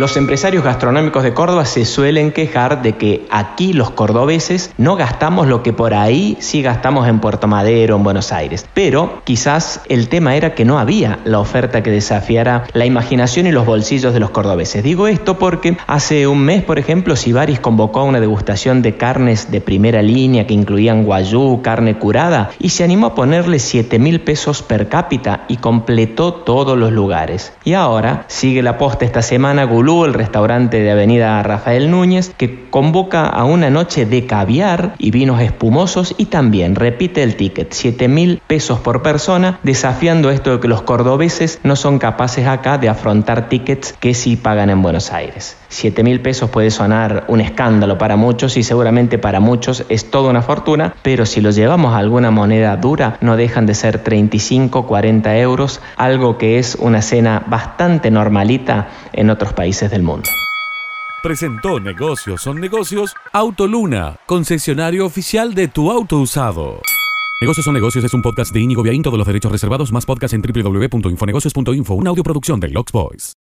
Los empresarios gastronómicos de Córdoba se suelen quejar de que aquí los cordobeses no gastamos lo que por ahí sí gastamos en Puerto Madero, en Buenos Aires. Pero quizás el tema era que no había la oferta que desafiara la imaginación y los bolsillos de los cordobeses. Digo esto porque hace un mes, por ejemplo, Sibaris convocó una degustación de carnes de primera línea que incluían guayú, carne curada, y se animó a ponerle 7 mil pesos per cápita y completó todos los lugares. Y ahora sigue la posta esta semana el restaurante de Avenida Rafael Núñez, que convoca a una noche de caviar y vinos espumosos y también repite el ticket, 7 mil pesos por persona, desafiando esto de que los cordobeses no son capaces acá de afrontar tickets que sí pagan en Buenos Aires. 7 mil pesos puede sonar un escándalo para muchos y seguramente para muchos es toda una fortuna, pero si lo llevamos a alguna moneda dura no dejan de ser 35, 40 euros, algo que es una cena bastante normalita en otros países del mundo. Presentó Negocios son negocios Autoluna, concesionario oficial de tu auto usado. Negocios son negocios es un podcast de Inigo Viaín, todos los derechos reservados, más podcast en www.infonegocios.info, una audioproducción de Lux Boys.